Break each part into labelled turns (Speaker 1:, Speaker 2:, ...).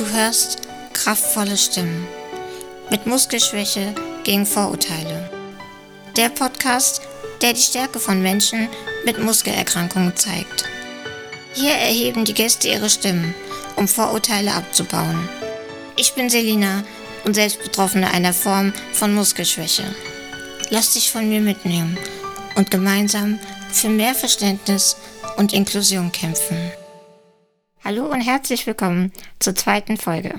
Speaker 1: Du hörst kraftvolle Stimmen mit Muskelschwäche gegen Vorurteile. Der Podcast, der die Stärke von Menschen mit Muskelerkrankungen zeigt. Hier erheben die Gäste ihre Stimmen, um Vorurteile abzubauen. Ich bin Selina und selbst Betroffene einer Form von Muskelschwäche. Lass dich von mir mitnehmen und gemeinsam für mehr Verständnis und Inklusion kämpfen. Hallo und herzlich willkommen zur zweiten Folge.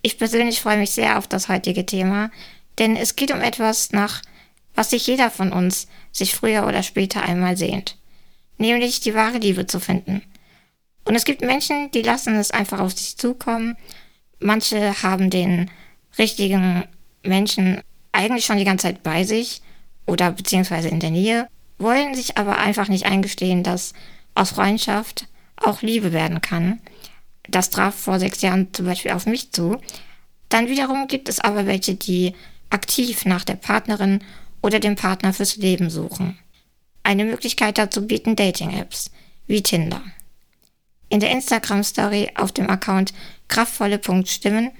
Speaker 1: Ich persönlich freue mich sehr auf das heutige Thema, denn es geht um etwas, nach was sich jeder von uns sich früher oder später einmal sehnt, nämlich die wahre Liebe zu finden. Und es gibt Menschen, die lassen es einfach auf sich zukommen. Manche haben den richtigen Menschen eigentlich schon die ganze Zeit bei sich oder beziehungsweise in der Nähe, wollen sich aber einfach nicht eingestehen, dass aus Freundschaft auch Liebe werden kann. Das traf vor sechs Jahren zum Beispiel auf mich zu. Dann wiederum gibt es aber welche, die aktiv nach der Partnerin oder dem Partner fürs Leben suchen. Eine Möglichkeit dazu bieten Dating-Apps wie Tinder. In der Instagram-Story auf dem Account kraftvolle.stimmen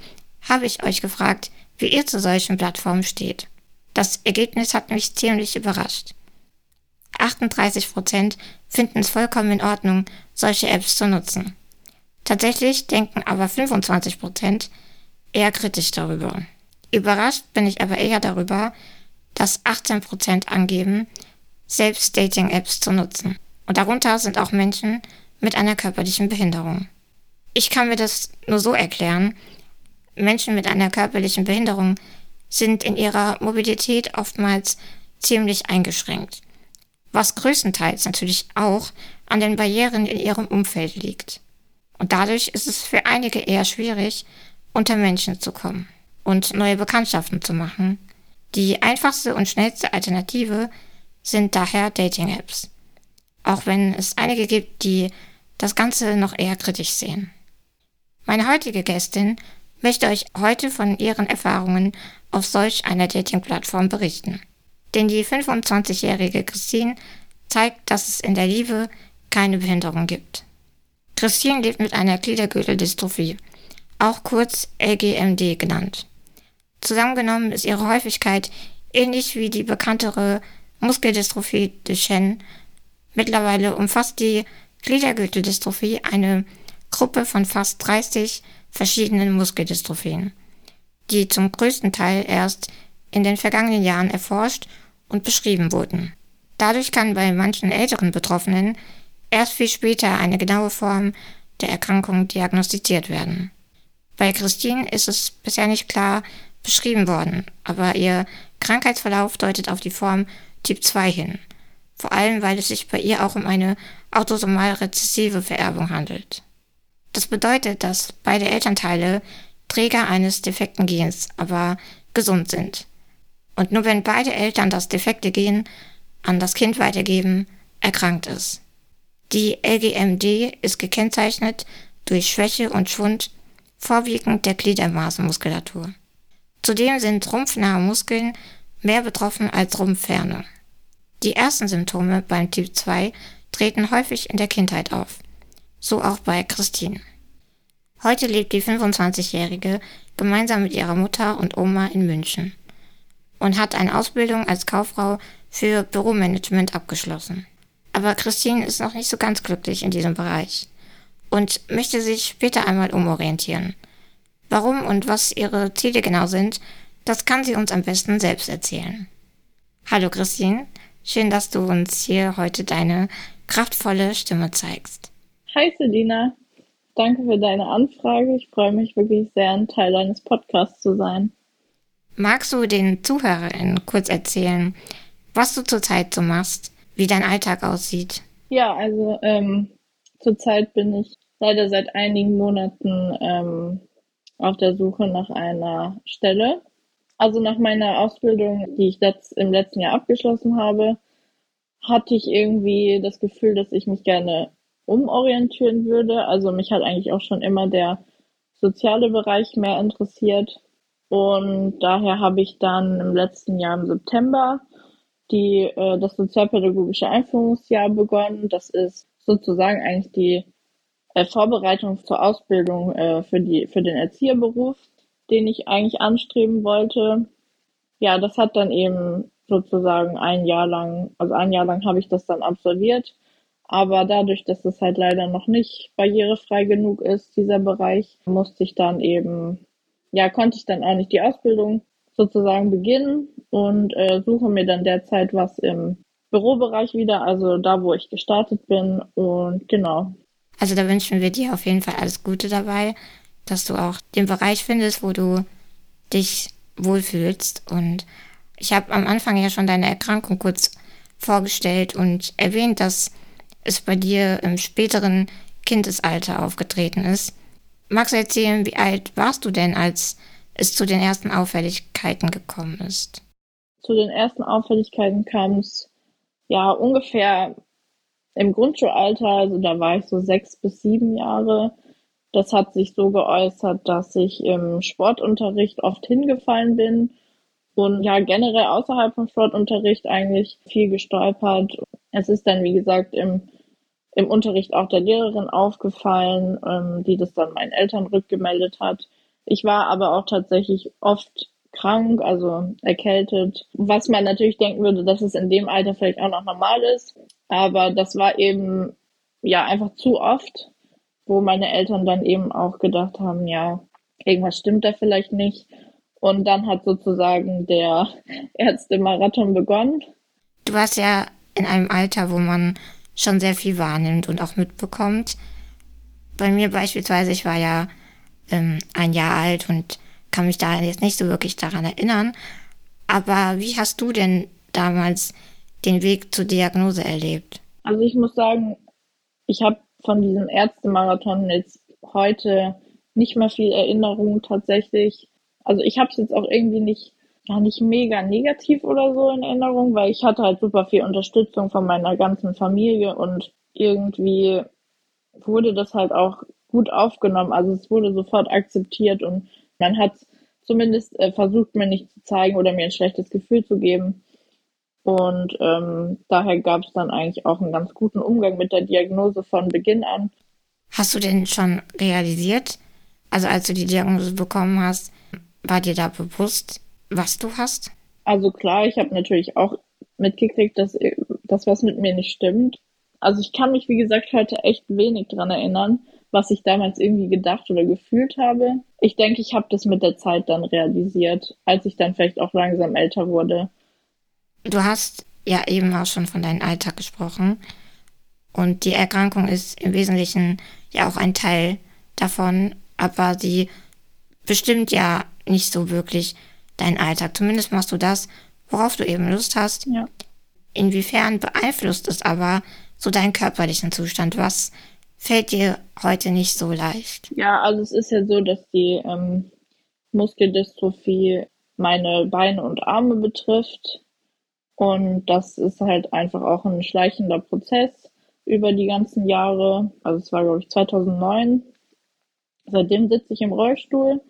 Speaker 1: habe ich euch gefragt, wie ihr zu solchen Plattformen steht. Das Ergebnis hat mich ziemlich überrascht. 38 Prozent finden es vollkommen in Ordnung, solche Apps zu nutzen. Tatsächlich denken aber 25 Prozent eher kritisch darüber. Überrascht bin ich aber eher darüber, dass 18 Prozent angeben, selbst Dating-Apps zu nutzen. Und darunter sind auch Menschen mit einer körperlichen Behinderung. Ich kann mir das nur so erklären, Menschen mit einer körperlichen Behinderung sind in ihrer Mobilität oftmals ziemlich eingeschränkt, was größtenteils natürlich auch an den Barrieren in ihrem Umfeld liegt. Und dadurch ist es für einige eher schwierig, unter Menschen zu kommen und neue Bekanntschaften zu machen. Die einfachste und schnellste Alternative sind daher Dating-Apps. Auch wenn es einige gibt, die das Ganze noch eher kritisch sehen. Meine heutige Gästin möchte euch heute von ihren Erfahrungen auf solch einer Dating-Plattform berichten. Denn die 25-jährige Christine zeigt, dass es in der Liebe keine Behinderung gibt. Christine lebt mit einer Gliedergürteldystrophie, auch kurz LGMD genannt. Zusammengenommen ist ihre Häufigkeit ähnlich wie die bekanntere Muskeldystrophie Duchenne. Mittlerweile umfasst die Gliedergürteldystrophie eine Gruppe von fast 30 verschiedenen Muskeldystrophien, die zum größten Teil erst in den vergangenen Jahren erforscht und beschrieben wurden. Dadurch kann bei manchen älteren Betroffenen erst viel später eine genaue Form der Erkrankung diagnostiziert werden. Bei Christine ist es bisher nicht klar beschrieben worden, aber ihr Krankheitsverlauf deutet auf die Form Typ 2 hin, vor allem weil es sich bei ihr auch um eine autosomal rezessive Vererbung handelt. Das bedeutet, dass beide Elternteile Träger eines defekten Gens, aber gesund sind. Und nur wenn beide Eltern das defekte Gen an das Kind weitergeben, erkrankt es. Die LGMD ist gekennzeichnet durch Schwäche und Schwund vorwiegend der Gliedermaßenmuskulatur. Zudem sind rumpfnahe Muskeln mehr betroffen als rumpfferne. Die ersten Symptome beim Typ 2 treten häufig in der Kindheit auf so auch bei Christine. Heute lebt die 25-Jährige gemeinsam mit ihrer Mutter und Oma in München und hat eine Ausbildung als Kauffrau für Büromanagement abgeschlossen. Aber Christine ist noch nicht so ganz glücklich in diesem Bereich und möchte sich später einmal umorientieren. Warum und was ihre Ziele genau sind, das kann sie uns am besten selbst erzählen. Hallo Christine, schön, dass du uns hier heute deine kraftvolle Stimme zeigst.
Speaker 2: Hi Selina, danke für deine Anfrage. Ich freue mich wirklich sehr, ein Teil deines Podcasts zu sein.
Speaker 1: Magst du den ZuhörerInnen kurz erzählen, was du zurzeit so machst, wie dein Alltag aussieht?
Speaker 2: Ja, also ähm, zurzeit bin ich leider seit einigen Monaten ähm, auf der Suche nach einer Stelle. Also nach meiner Ausbildung, die ich letzt, im letzten Jahr abgeschlossen habe, hatte ich irgendwie das Gefühl, dass ich mich gerne umorientieren würde. Also mich hat eigentlich auch schon immer der soziale Bereich mehr interessiert. Und daher habe ich dann im letzten Jahr im September die, äh, das sozialpädagogische Einführungsjahr begonnen. Das ist sozusagen eigentlich die äh, Vorbereitung zur Ausbildung äh, für, die, für den Erzieherberuf, den ich eigentlich anstreben wollte. Ja, das hat dann eben sozusagen ein Jahr lang, also ein Jahr lang habe ich das dann absolviert. Aber dadurch, dass es halt leider noch nicht barrierefrei genug ist, dieser Bereich, musste ich dann eben, ja, konnte ich dann auch nicht die Ausbildung sozusagen beginnen und äh, suche mir dann derzeit was im Bürobereich wieder, also da, wo ich gestartet bin. Und genau,
Speaker 1: also da wünschen wir dir auf jeden Fall alles Gute dabei, dass du auch den Bereich findest, wo du dich wohlfühlst. Und ich habe am Anfang ja schon deine Erkrankung kurz vorgestellt und erwähnt, dass es bei dir im späteren Kindesalter aufgetreten ist. Magst du erzählen, wie alt warst du denn, als es zu den ersten Auffälligkeiten gekommen ist?
Speaker 2: Zu den ersten Auffälligkeiten kam es ja ungefähr im Grundschulalter, also da war ich so sechs bis sieben Jahre, das hat sich so geäußert, dass ich im Sportunterricht oft hingefallen bin und ja generell außerhalb vom Sportunterricht eigentlich viel gestolpert. Es ist dann, wie gesagt, im, im Unterricht auch der Lehrerin aufgefallen, ähm, die das dann meinen Eltern rückgemeldet hat. Ich war aber auch tatsächlich oft krank, also erkältet, was man natürlich denken würde, dass es in dem Alter vielleicht auch noch normal ist. Aber das war eben ja einfach zu oft, wo meine Eltern dann eben auch gedacht haben, ja, irgendwas stimmt da vielleicht nicht. Und dann hat sozusagen der Ärzte-Marathon begonnen.
Speaker 1: Du warst ja in einem Alter, wo man schon sehr viel wahrnimmt und auch mitbekommt. Bei mir beispielsweise, ich war ja ähm, ein Jahr alt und kann mich da jetzt nicht so wirklich daran erinnern. Aber wie hast du denn damals den Weg zur Diagnose erlebt?
Speaker 2: Also ich muss sagen, ich habe von diesem Ärztemarathon jetzt heute nicht mehr viel Erinnerung tatsächlich. Also ich habe es jetzt auch irgendwie nicht, ja nicht mega negativ oder so in Erinnerung, weil ich hatte halt super viel Unterstützung von meiner ganzen Familie und irgendwie wurde das halt auch gut aufgenommen. Also es wurde sofort akzeptiert und man hat zumindest äh, versucht, mir nicht zu zeigen oder mir ein schlechtes Gefühl zu geben. Und ähm, daher gab es dann eigentlich auch einen ganz guten Umgang mit der Diagnose von Beginn an.
Speaker 1: Hast du denn schon realisiert, also als du die Diagnose bekommen hast, war dir da bewusst, was du hast?
Speaker 2: Also klar, ich habe natürlich auch mitgekriegt, dass das was mit mir nicht stimmt. Also ich kann mich, wie gesagt, heute echt wenig dran erinnern was ich damals irgendwie gedacht oder gefühlt habe. Ich denke, ich habe das mit der Zeit dann realisiert, als ich dann vielleicht auch langsam älter wurde.
Speaker 1: Du hast ja eben auch schon von deinem Alltag gesprochen. Und die Erkrankung ist im Wesentlichen ja auch ein Teil davon, aber sie bestimmt ja nicht so wirklich deinen Alltag. Zumindest machst du das, worauf du eben Lust hast.
Speaker 2: Ja.
Speaker 1: Inwiefern beeinflusst es aber so deinen körperlichen Zustand? Was fällt dir heute nicht so leicht?
Speaker 2: Ja, also es ist ja so, dass die ähm, Muskeldystrophie meine Beine und Arme betrifft. Und das ist halt einfach auch ein schleichender Prozess über die ganzen Jahre. Also es war, glaube ich, 2009. Seitdem sitze ich im Rollstuhl.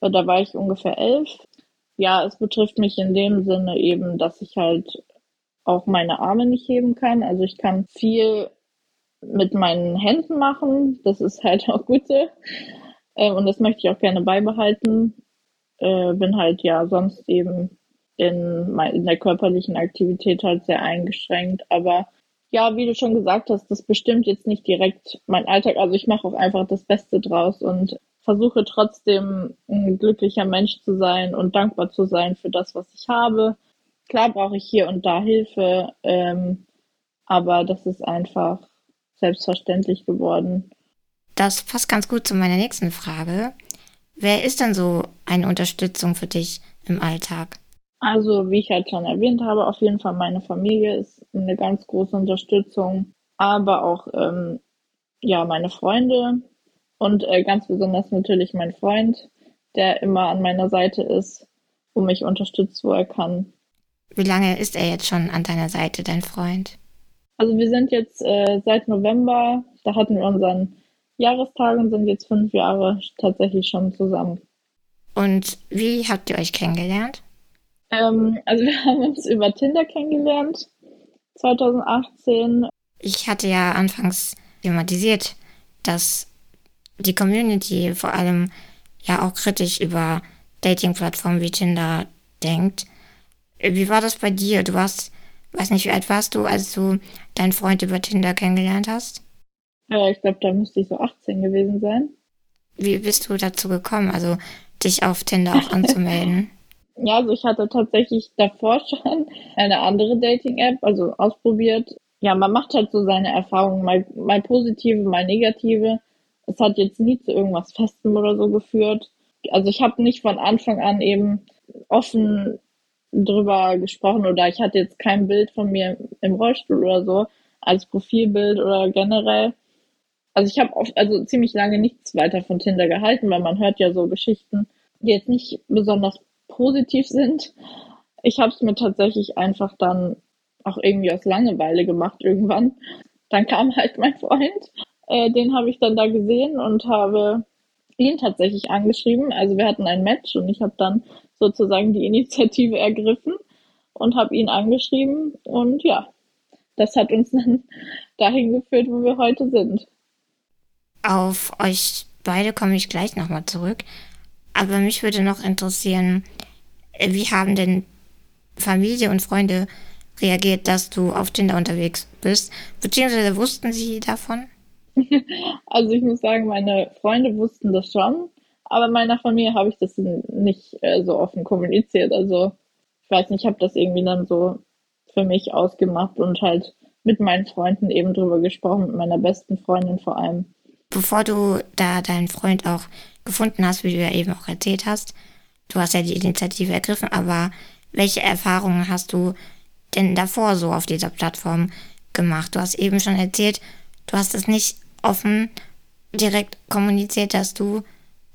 Speaker 2: Äh, da war ich ungefähr elf. Ja, es betrifft mich in dem Sinne eben, dass ich halt auch meine Arme nicht heben kann. Also ich kann viel mit meinen Händen machen. Das ist halt auch gut so. Äh, und das möchte ich auch gerne beibehalten. Äh, bin halt ja sonst eben in, in der körperlichen Aktivität halt sehr eingeschränkt. Aber ja, wie du schon gesagt hast, das bestimmt jetzt nicht direkt mein Alltag. Also ich mache auch einfach das Beste draus und versuche trotzdem ein glücklicher Mensch zu sein und dankbar zu sein für das, was ich habe. Klar brauche ich hier und da Hilfe, ähm, aber das ist einfach selbstverständlich geworden.
Speaker 1: Das passt ganz gut zu meiner nächsten Frage. Wer ist denn so eine Unterstützung für dich im Alltag?
Speaker 2: Also, wie ich halt schon erwähnt habe, auf jeden Fall meine Familie ist eine ganz große Unterstützung, aber auch ähm, ja meine Freunde und äh, ganz besonders natürlich mein Freund, der immer an meiner Seite ist und mich unterstützt, wo er kann.
Speaker 1: Wie lange ist er jetzt schon an deiner Seite, dein Freund?
Speaker 2: Also wir sind jetzt äh, seit November, da hatten wir unseren Jahrestag und sind jetzt fünf Jahre tatsächlich schon zusammen.
Speaker 1: Und wie habt ihr euch kennengelernt?
Speaker 2: Ähm, also wir haben uns über Tinder kennengelernt, 2018.
Speaker 1: Ich hatte ja anfangs thematisiert, dass die Community vor allem ja auch kritisch über Dating-Plattformen wie Tinder denkt. Wie war das bei dir? Du warst, weiß nicht, wie alt warst du, als du deinen Freund über Tinder kennengelernt hast?
Speaker 2: Ja, ich glaube, da müsste ich so 18 gewesen sein.
Speaker 1: Wie bist du dazu gekommen, also dich auf Tinder auch anzumelden?
Speaker 2: ja, also ich hatte tatsächlich davor schon eine andere Dating-App, also ausprobiert. Ja, man macht halt so seine Erfahrungen, mal, mal positive, mal negative. Es hat jetzt nie zu irgendwas Festem oder so geführt. Also ich habe nicht von Anfang an eben offen drüber gesprochen oder ich hatte jetzt kein Bild von mir im Rollstuhl oder so als Profilbild oder generell. Also ich habe oft, also ziemlich lange nichts weiter von Tinder gehalten, weil man hört ja so Geschichten, die jetzt nicht besonders positiv sind. Ich habe es mir tatsächlich einfach dann auch irgendwie aus Langeweile gemacht irgendwann. Dann kam halt mein Freund, äh, den habe ich dann da gesehen und habe ihn tatsächlich angeschrieben. Also wir hatten ein Match und ich habe dann sozusagen die Initiative ergriffen und habe ihn angeschrieben und ja, das hat uns dann dahin geführt, wo wir heute sind.
Speaker 1: Auf euch beide komme ich gleich nochmal zurück. Aber mich würde noch interessieren, wie haben denn Familie und Freunde reagiert, dass du auf Tinder unterwegs bist? Beziehungsweise wussten sie davon?
Speaker 2: Also ich muss sagen, meine Freunde wussten das schon, aber meiner Familie habe ich das nicht äh, so offen kommuniziert. Also ich weiß nicht, ich habe das irgendwie dann so für mich ausgemacht und halt mit meinen Freunden eben drüber gesprochen, mit meiner besten Freundin vor allem.
Speaker 1: Bevor du da deinen Freund auch gefunden hast, wie du ja eben auch erzählt hast, du hast ja die Initiative ergriffen, aber welche Erfahrungen hast du denn davor so auf dieser Plattform gemacht? Du hast eben schon erzählt, du hast es nicht offen direkt kommuniziert, dass du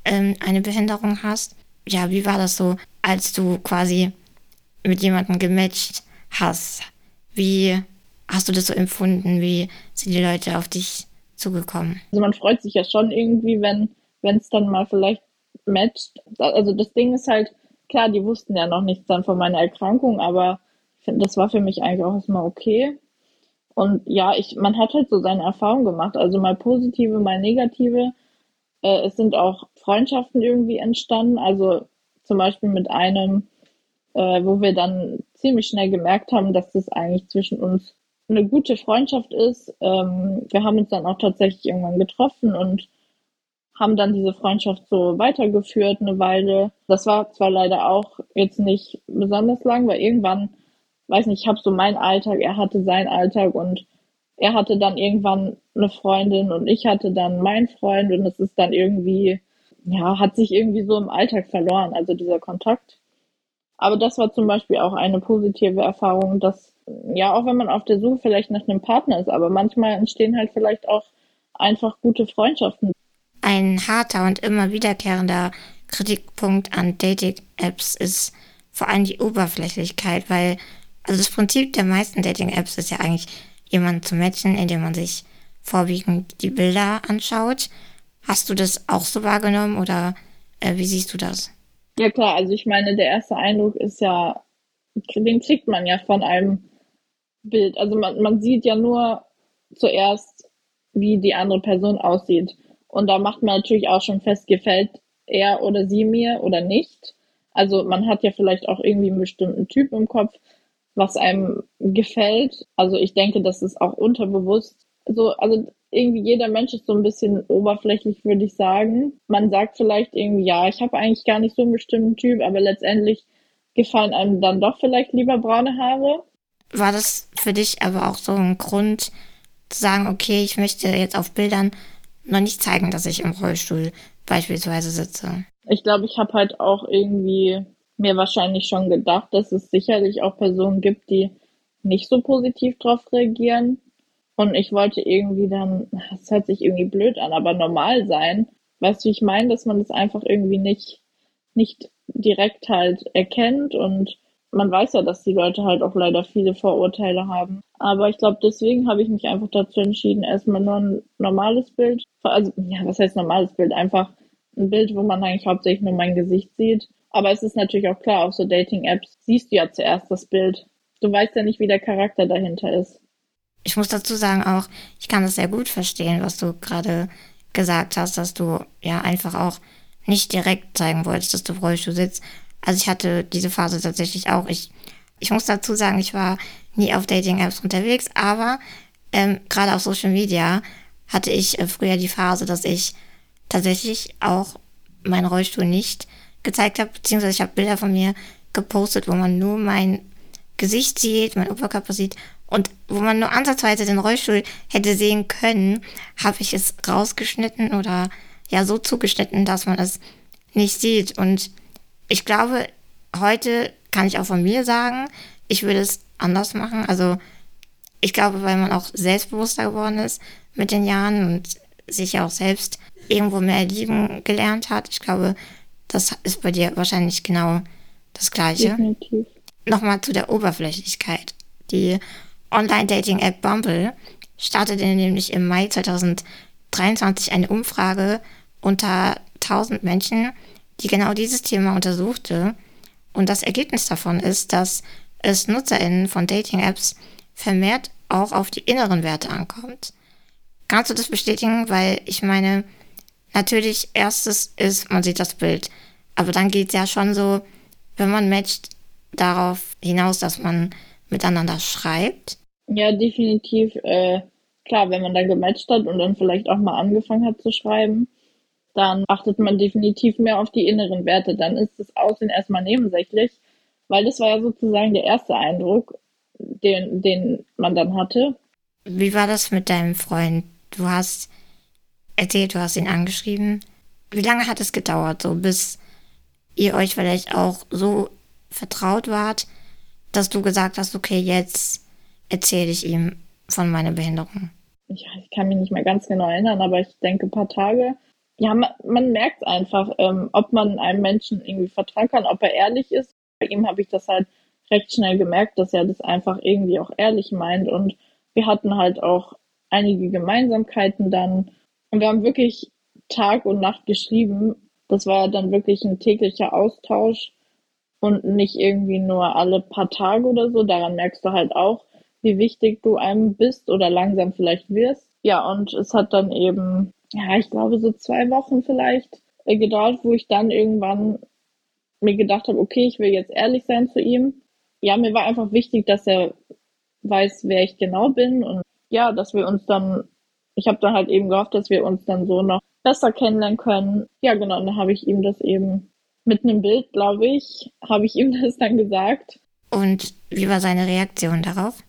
Speaker 1: ähm, eine Behinderung hast. Ja, wie war das so, als du quasi mit jemandem gematcht hast? Wie hast du das so empfunden? Wie sind die Leute auf dich zugekommen?
Speaker 2: Also man freut sich ja schon irgendwie, wenn wenn es dann mal vielleicht matcht. Also das Ding ist halt, klar, die wussten ja noch nichts dann von meiner Erkrankung, aber das war für mich eigentlich auch erstmal okay. Und ja, ich, man hat halt so seine Erfahrungen gemacht, also mal positive, mal negative. Äh, es sind auch Freundschaften irgendwie entstanden, also zum Beispiel mit einem, äh, wo wir dann ziemlich schnell gemerkt haben, dass das eigentlich zwischen uns eine gute Freundschaft ist. Ähm, wir haben uns dann auch tatsächlich irgendwann getroffen und haben dann diese Freundschaft so weitergeführt eine Weile. Das war zwar leider auch jetzt nicht besonders lang, weil irgendwann, weiß nicht, ich habe so meinen Alltag, er hatte seinen Alltag und er hatte dann irgendwann eine Freundin und ich hatte dann meinen Freund und es ist dann irgendwie, ja, hat sich irgendwie so im Alltag verloren, also dieser Kontakt. Aber das war zum Beispiel auch eine positive Erfahrung, dass, ja, auch wenn man auf der Suche vielleicht nach einem Partner ist, aber manchmal entstehen halt vielleicht auch einfach gute Freundschaften.
Speaker 1: Ein harter und immer wiederkehrender Kritikpunkt an Dating-Apps ist vor allem die Oberflächlichkeit, weil also das Prinzip der meisten Dating-Apps ist ja eigentlich, jemanden zu matchen, indem man sich vorwiegend die Bilder anschaut. Hast du das auch so wahrgenommen oder äh, wie siehst du das?
Speaker 2: Ja klar, also ich meine, der erste Eindruck ist ja, den kriegt man ja von einem Bild. Also man, man sieht ja nur zuerst, wie die andere Person aussieht. Und da macht man natürlich auch schon fest, gefällt er oder sie mir oder nicht. Also man hat ja vielleicht auch irgendwie einen bestimmten Typ im Kopf, was einem gefällt. Also ich denke, das ist auch unterbewusst. So, also irgendwie jeder Mensch ist so ein bisschen oberflächlich, würde ich sagen. Man sagt vielleicht irgendwie, ja, ich habe eigentlich gar nicht so einen bestimmten Typ, aber letztendlich gefallen einem dann doch vielleicht lieber braune Haare.
Speaker 1: War das für dich aber auch so ein Grund zu sagen, okay, ich möchte jetzt auf Bildern noch nicht zeigen, dass ich im Rollstuhl beispielsweise sitze.
Speaker 2: Ich glaube, ich habe halt auch irgendwie mir wahrscheinlich schon gedacht, dass es sicherlich auch Personen gibt, die nicht so positiv darauf reagieren. Und ich wollte irgendwie dann, es hört sich irgendwie blöd an, aber normal sein. Weißt du, ich meine, dass man das einfach irgendwie nicht, nicht direkt halt erkennt und man weiß ja, dass die Leute halt auch leider viele Vorurteile haben. Aber ich glaube, deswegen habe ich mich einfach dazu entschieden, erstmal nur ein normales Bild, also ja, was heißt normales Bild? Einfach ein Bild, wo man eigentlich hauptsächlich nur mein Gesicht sieht. Aber es ist natürlich auch klar, auf so Dating-Apps siehst du ja zuerst das Bild. Du weißt ja nicht, wie der Charakter dahinter ist.
Speaker 1: Ich muss dazu sagen auch, ich kann das sehr gut verstehen, was du gerade gesagt hast, dass du ja einfach auch nicht direkt zeigen wolltest, dass du im Rollstuhl sitzt. Also ich hatte diese Phase tatsächlich auch. Ich, ich muss dazu sagen, ich war nie auf Dating-Apps unterwegs, aber ähm, gerade auf Social Media hatte ich äh, früher die Phase, dass ich tatsächlich auch meinen Rollstuhl nicht gezeigt habe, beziehungsweise ich habe Bilder von mir gepostet, wo man nur mein Gesicht sieht, mein Oberkörper sieht und wo man nur ansatzweise den Rollstuhl hätte sehen können, habe ich es rausgeschnitten oder ja so zugeschnitten, dass man es nicht sieht. Und ich glaube, heute kann ich auch von mir sagen, ich würde es anders machen. Also ich glaube, weil man auch selbstbewusster geworden ist mit den Jahren und sich ja auch selbst irgendwo mehr lieben gelernt hat. Ich glaube, das ist bei dir wahrscheinlich genau das Gleiche. Definitiv. Nochmal zu der Oberflächlichkeit. Die Online-Dating-App Bumble startete nämlich im Mai 2023 eine Umfrage unter 1000 Menschen, die genau dieses Thema untersuchte. Und das Ergebnis davon ist, dass es NutzerInnen von Dating-Apps vermehrt auch auf die inneren Werte ankommt. Kannst du das bestätigen? Weil ich meine, natürlich, erstes ist, man sieht das Bild. Aber dann geht es ja schon so, wenn man matcht, darauf hinaus, dass man miteinander schreibt.
Speaker 2: Ja, definitiv. Äh, klar, wenn man dann gematcht hat und dann vielleicht auch mal angefangen hat zu schreiben, dann achtet man definitiv mehr auf die inneren Werte. Dann ist das Aussehen erstmal nebensächlich, weil das war ja sozusagen der erste Eindruck, den, den man dann hatte.
Speaker 1: Wie war das mit deinem Freund? Du hast erzählt, du hast ihn angeschrieben. Wie lange hat es gedauert, so bis ihr euch vielleicht auch so vertraut wart, dass du gesagt hast, okay, jetzt erzähle ich ihm von meiner Behinderung?
Speaker 2: Ja, ich kann mich nicht mehr ganz genau erinnern, aber ich denke ein paar Tage. Ja, man, man merkt einfach, ähm, ob man einem Menschen irgendwie vertrauen kann, ob er ehrlich ist. Bei ihm habe ich das halt recht schnell gemerkt, dass er das einfach irgendwie auch ehrlich meint. Und wir hatten halt auch einige Gemeinsamkeiten dann. Und wir haben wirklich Tag und Nacht geschrieben. Das war dann wirklich ein täglicher Austausch und nicht irgendwie nur alle paar Tage oder so. Daran merkst du halt auch, wie wichtig du einem bist oder langsam vielleicht wirst. Ja, und es hat dann eben, ja, ich glaube so zwei Wochen vielleicht äh, gedauert, wo ich dann irgendwann mir gedacht habe, okay, ich will jetzt ehrlich sein zu ihm. Ja, mir war einfach wichtig, dass er weiß, wer ich genau bin und ja, dass wir uns dann, ich habe dann halt eben gehofft, dass wir uns dann so noch besser kennenlernen können. Ja, genau, und dann habe ich ihm das eben mit einem Bild, glaube ich, habe ich ihm das dann gesagt.
Speaker 1: Und wie war seine Reaktion darauf?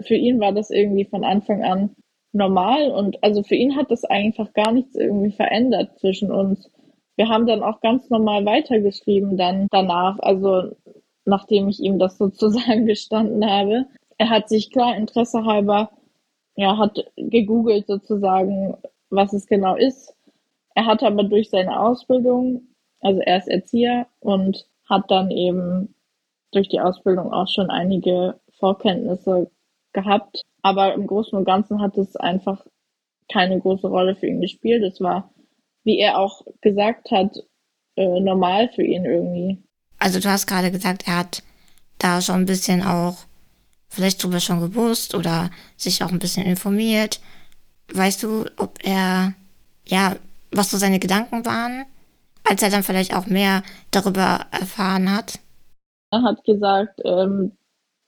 Speaker 2: Für ihn war das irgendwie von Anfang an normal und also für ihn hat das einfach gar nichts irgendwie verändert zwischen uns. Wir haben dann auch ganz normal weitergeschrieben dann danach, also nachdem ich ihm das sozusagen gestanden habe. Er hat sich klar Interesse halber, ja, hat gegoogelt sozusagen, was es genau ist. Er hat aber durch seine Ausbildung also er ist Erzieher und hat dann eben durch die Ausbildung auch schon einige Vorkenntnisse gehabt. Aber im Großen und Ganzen hat es einfach keine große Rolle für ihn gespielt. Es war, wie er auch gesagt hat, äh, normal für ihn irgendwie.
Speaker 1: Also du hast gerade gesagt, er hat da schon ein bisschen auch vielleicht drüber schon gewusst oder sich auch ein bisschen informiert. Weißt du, ob er, ja, was so seine Gedanken waren? als er dann vielleicht auch mehr darüber erfahren hat?
Speaker 2: Er hat gesagt, ähm,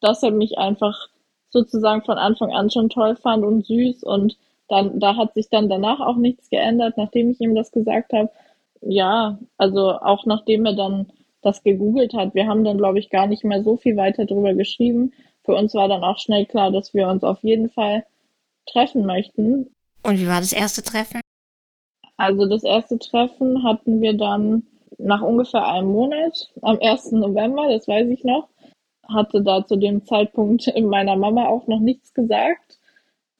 Speaker 2: dass er mich einfach sozusagen von Anfang an schon toll fand und süß und dann, da hat sich dann danach auch nichts geändert, nachdem ich ihm das gesagt habe. Ja, also auch nachdem er dann das gegoogelt hat. Wir haben dann, glaube ich, gar nicht mehr so viel weiter drüber geschrieben. Für uns war dann auch schnell klar, dass wir uns auf jeden Fall treffen möchten.
Speaker 1: Und wie war das erste Treffen?
Speaker 2: Also das erste Treffen hatten wir dann nach ungefähr einem Monat, am 1. November, das weiß ich noch. Hatte da zu dem Zeitpunkt meiner Mama auch noch nichts gesagt,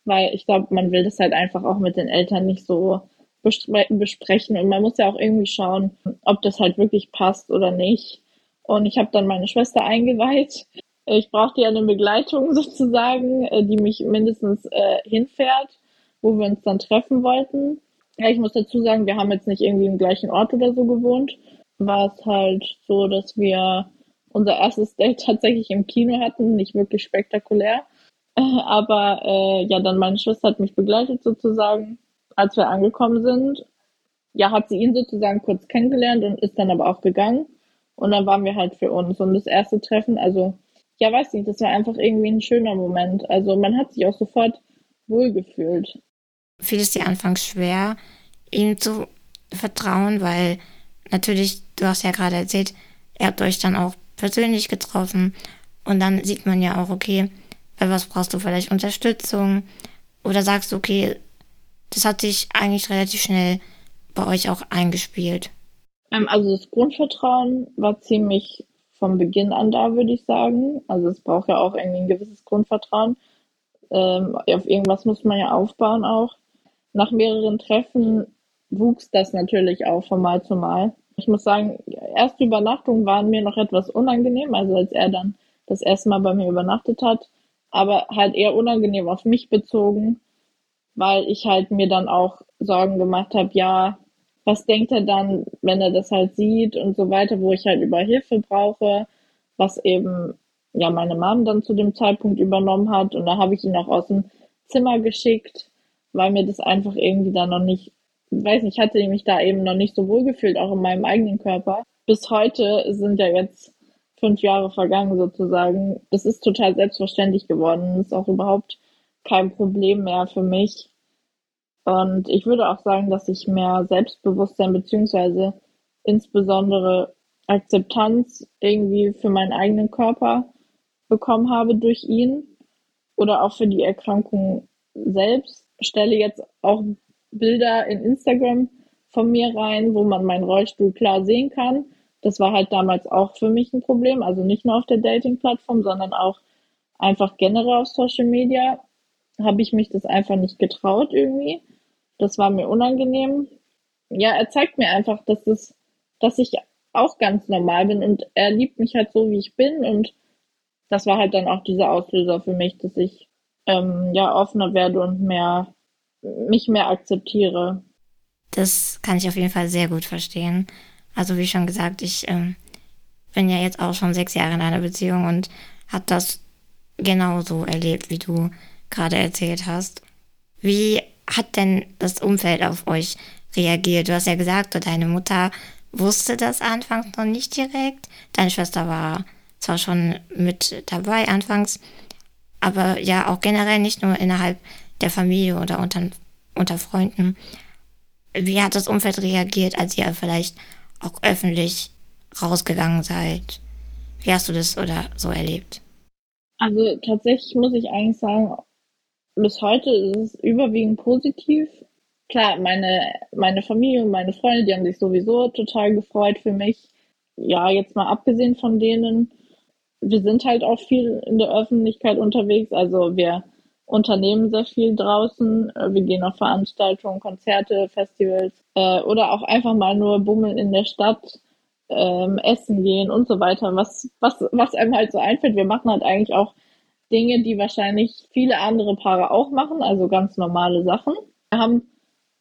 Speaker 2: weil ich glaube, man will das halt einfach auch mit den Eltern nicht so besprechen und man muss ja auch irgendwie schauen, ob das halt wirklich passt oder nicht. Und ich habe dann meine Schwester eingeweiht. Ich brauchte ja eine Begleitung sozusagen, äh, die mich mindestens äh, hinfährt, wo wir uns dann treffen wollten. Ja, ich muss dazu sagen, wir haben jetzt nicht irgendwie im gleichen Ort oder so gewohnt. War es halt so, dass wir unser erstes Date tatsächlich im Kino hatten, nicht wirklich spektakulär. Aber äh, ja, dann meine Schwester hat mich begleitet sozusagen. als wir angekommen sind, ja, hat sie ihn sozusagen kurz kennengelernt und ist dann aber auch gegangen. Und dann waren wir halt für uns. Und das erste Treffen, also, ja, weiß nicht, das war einfach irgendwie ein schöner Moment. Also man hat sich auch sofort wohlgefühlt.
Speaker 1: Fiel es dir anfangs schwer, ihm zu vertrauen, weil natürlich, du hast ja gerade erzählt, ihr habt euch dann auch persönlich getroffen und dann sieht man ja auch, okay, bei was brauchst du vielleicht Unterstützung oder sagst du, okay, das hat sich eigentlich relativ schnell bei euch auch eingespielt?
Speaker 2: Ähm, also das Grundvertrauen war ziemlich von Beginn an da, würde ich sagen. Also es braucht ja auch irgendwie ein gewisses Grundvertrauen. Ähm, auf irgendwas muss man ja aufbauen auch. Nach mehreren Treffen wuchs das natürlich auch von Mal zu Mal. Ich muss sagen, erste Übernachtungen waren mir noch etwas unangenehm, also als er dann das erste Mal bei mir übernachtet hat, aber halt eher unangenehm auf mich bezogen, weil ich halt mir dann auch Sorgen gemacht habe, ja, was denkt er dann, wenn er das halt sieht und so weiter, wo ich halt über Hilfe brauche, was eben ja meine Mom dann zu dem Zeitpunkt übernommen hat und da habe ich ihn auch aus dem Zimmer geschickt, weil mir das einfach irgendwie dann noch nicht weiß nicht, ich hatte mich da eben noch nicht so wohl gefühlt, auch in meinem eigenen Körper. Bis heute sind ja jetzt fünf Jahre vergangen sozusagen. Das ist total selbstverständlich geworden. Das ist auch überhaupt kein Problem mehr für mich. Und ich würde auch sagen, dass ich mehr Selbstbewusstsein beziehungsweise insbesondere Akzeptanz irgendwie für meinen eigenen Körper bekommen habe durch ihn oder auch für die Erkrankung selbst. Stelle jetzt auch Bilder in Instagram von mir rein, wo man meinen Rollstuhl klar sehen kann. Das war halt damals auch für mich ein Problem. Also nicht nur auf der Dating-Plattform, sondern auch einfach generell auf Social Media habe ich mich das einfach nicht getraut irgendwie. Das war mir unangenehm. Ja, er zeigt mir einfach, dass es, dass ich auch ganz normal bin und er liebt mich halt so, wie ich bin und das war halt dann auch dieser Auslöser für mich, dass ich ähm, ja offener werde und mehr mich mehr akzeptiere.
Speaker 1: Das kann ich auf jeden Fall sehr gut verstehen. Also wie schon gesagt, ich ähm, bin ja jetzt auch schon sechs Jahre in einer Beziehung und habe das genauso erlebt, wie du gerade erzählt hast. Wie hat denn das Umfeld auf euch reagiert? Du hast ja gesagt, deine Mutter wusste das anfangs noch nicht direkt. Deine Schwester war zwar schon mit dabei anfangs, aber ja auch generell nicht nur innerhalb der Familie oder unter, unter Freunden. Wie hat das Umfeld reagiert, als ihr vielleicht auch öffentlich rausgegangen seid? Wie hast du das oder so erlebt?
Speaker 2: Also tatsächlich muss ich eigentlich sagen, bis heute ist es überwiegend positiv. Klar, meine, meine Familie und meine Freunde, die haben sich sowieso total gefreut für mich. Ja, jetzt mal abgesehen von denen, wir sind halt auch viel in der Öffentlichkeit unterwegs. Also wir unternehmen sehr viel draußen. Äh, wir gehen auf Veranstaltungen, Konzerte, Festivals äh, oder auch einfach mal nur bummeln in der Stadt, ähm, essen gehen und so weiter. Was, was, was einem halt so einfällt. Wir machen halt eigentlich auch Dinge, die wahrscheinlich viele andere Paare auch machen, also ganz normale Sachen. Wir haben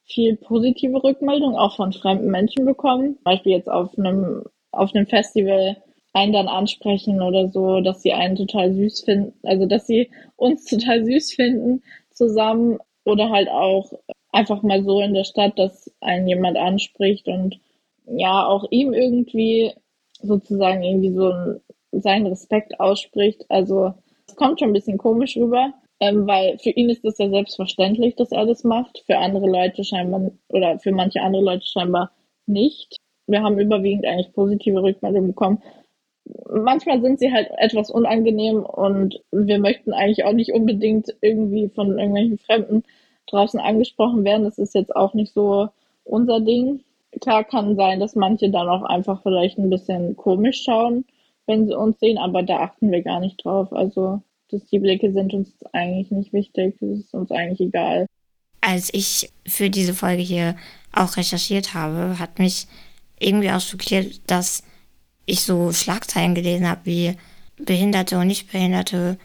Speaker 2: viel positive Rückmeldungen auch von fremden Menschen bekommen. Beispiel jetzt auf einem, auf einem Festival einen dann ansprechen oder so, dass sie einen total süß finden, also dass sie uns total süß finden zusammen oder halt auch einfach mal so in der Stadt, dass einen jemand anspricht und ja, auch ihm irgendwie sozusagen irgendwie so seinen Respekt ausspricht. Also kommt schon ein bisschen komisch rüber, ähm, weil für ihn ist das ja selbstverständlich, dass er das macht. Für andere Leute scheinbar oder für manche andere Leute scheinbar nicht. Wir haben überwiegend eigentlich positive Rückmeldungen bekommen manchmal sind sie halt etwas unangenehm und wir möchten eigentlich auch nicht unbedingt irgendwie von irgendwelchen Fremden draußen angesprochen werden. Das ist jetzt auch nicht so unser Ding. Klar kann sein, dass manche dann auch einfach vielleicht ein bisschen komisch schauen, wenn sie uns sehen, aber da achten wir gar nicht drauf. Also dass die Blicke sind uns eigentlich nicht wichtig, das ist uns eigentlich egal.
Speaker 1: Als ich für diese Folge hier auch recherchiert habe, hat mich irgendwie auch schockiert, dass ich so Schlagzeilen gelesen habe wie Behinderte und Nichtbehinderte,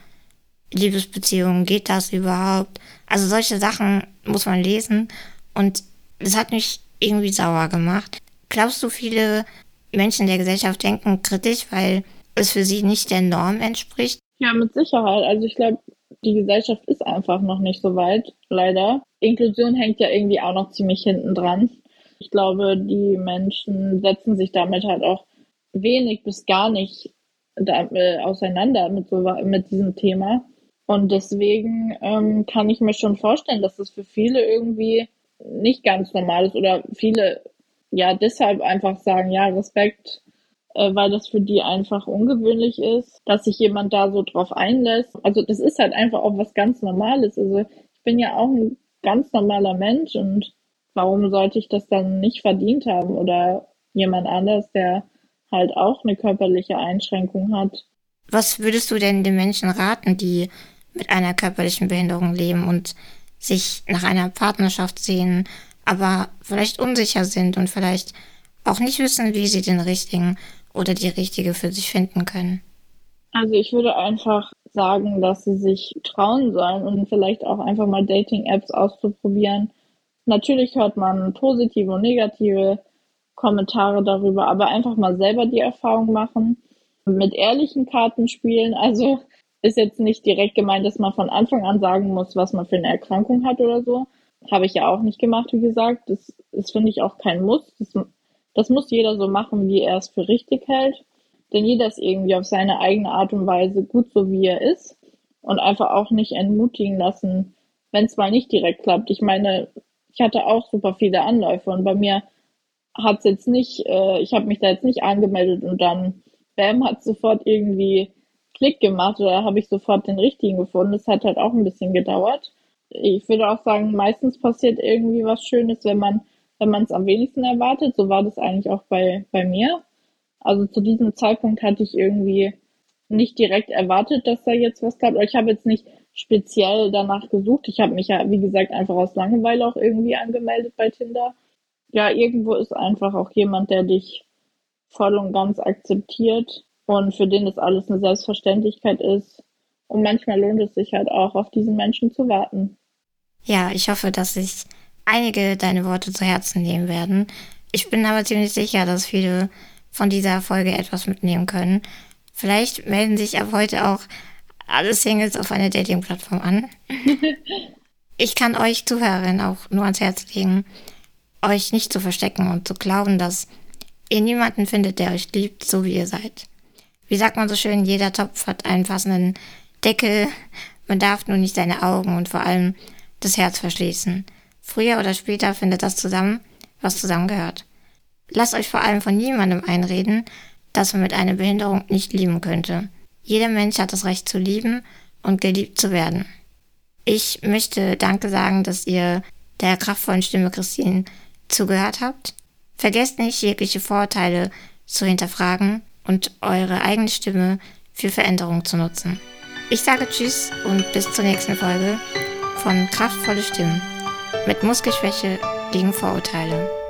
Speaker 1: Liebesbeziehungen, geht das überhaupt? Also solche Sachen muss man lesen und das hat mich irgendwie sauer gemacht. Glaubst du, viele Menschen der Gesellschaft denken kritisch, weil es für sie nicht der Norm entspricht?
Speaker 2: Ja, mit Sicherheit. Also ich glaube, Die Gesellschaft ist einfach noch nicht so weit, leider. Inklusion hängt ja irgendwie auch noch ziemlich hinten dran. Ich glaube, die Menschen setzen sich damit halt auch wenig bis gar nicht äh, auseinander mit, so, mit diesem Thema. Und deswegen ähm, kann ich mir schon vorstellen, dass das für viele irgendwie nicht ganz normal ist oder viele ja deshalb einfach sagen, ja, Respekt, weil das für die einfach ungewöhnlich ist, dass sich jemand da so drauf einlässt. Also das ist halt einfach auch was ganz Normales. Also ich bin ja auch ein ganz normaler Mensch und warum sollte ich das dann nicht verdient haben oder jemand anders, der halt auch eine körperliche Einschränkung hat.
Speaker 1: Was würdest du denn den Menschen raten, die mit einer körperlichen Behinderung leben und sich nach einer Partnerschaft sehen, aber vielleicht unsicher sind und vielleicht auch nicht wissen, wie sie den richtigen oder die richtige für sich finden können?
Speaker 2: Also ich würde einfach sagen, dass sie sich trauen sollen und vielleicht auch einfach mal Dating-Apps auszuprobieren. Natürlich hört man positive und negative Kommentare darüber, aber einfach mal selber die Erfahrung machen. Mit ehrlichen Karten spielen. Also ist jetzt nicht direkt gemeint, dass man von Anfang an sagen muss, was man für eine Erkrankung hat oder so. Habe ich ja auch nicht gemacht, wie gesagt. Das, das finde ich auch kein Muss. Das, das muss jeder so machen, wie er es für richtig hält. Denn jeder ist irgendwie auf seine eigene Art und Weise gut so, wie er ist. Und einfach auch nicht entmutigen lassen, wenn es mal nicht direkt klappt. Ich meine, ich hatte auch super viele Anläufe und bei mir hat es jetzt nicht, äh, ich habe mich da jetzt nicht angemeldet und dann, bam, hat sofort irgendwie Klick gemacht oder habe ich sofort den richtigen gefunden. Das hat halt auch ein bisschen gedauert. Ich würde auch sagen, meistens passiert irgendwie was Schönes, wenn man wenn man es am wenigsten erwartet. So war das eigentlich auch bei, bei mir. Also zu diesem Zeitpunkt hatte ich irgendwie nicht direkt erwartet, dass da jetzt was. Aber ich habe jetzt nicht speziell danach gesucht. Ich habe mich ja, wie gesagt, einfach aus Langeweile auch irgendwie angemeldet bei Tinder. Ja, irgendwo ist einfach auch jemand, der dich voll und ganz akzeptiert und für den das alles eine Selbstverständlichkeit ist. Und manchmal lohnt es sich halt auch, auf diesen Menschen zu warten.
Speaker 1: Ja, ich hoffe, dass sich einige deine Worte zu Herzen nehmen werden. Ich bin aber ziemlich sicher, dass viele von dieser Folge etwas mitnehmen können. Vielleicht melden sich ab heute auch alle Singles auf einer Dating-Plattform an. ich kann euch Zuhörerinnen auch nur ans Herz legen, euch nicht zu verstecken und zu glauben, dass ihr niemanden findet, der euch liebt, so wie ihr seid wie sagt man so schön, jeder Topf hat einen passenden Deckel. Man darf nur nicht seine Augen und vor allem das Herz verschließen. Früher oder später findet das zusammen, was zusammengehört. Lasst euch vor allem von niemandem einreden, dass man mit einer Behinderung nicht lieben könnte. Jeder Mensch hat das Recht zu lieben und geliebt zu werden. Ich möchte Danke sagen, dass ihr der kraftvollen Stimme Christine zugehört habt. Vergesst nicht, jegliche Vorurteile zu hinterfragen und eure eigene Stimme für Veränderung zu nutzen. Ich sage Tschüss und bis zur nächsten Folge von Kraftvolle Stimmen mit Muskelschwäche gegen Vorurteile.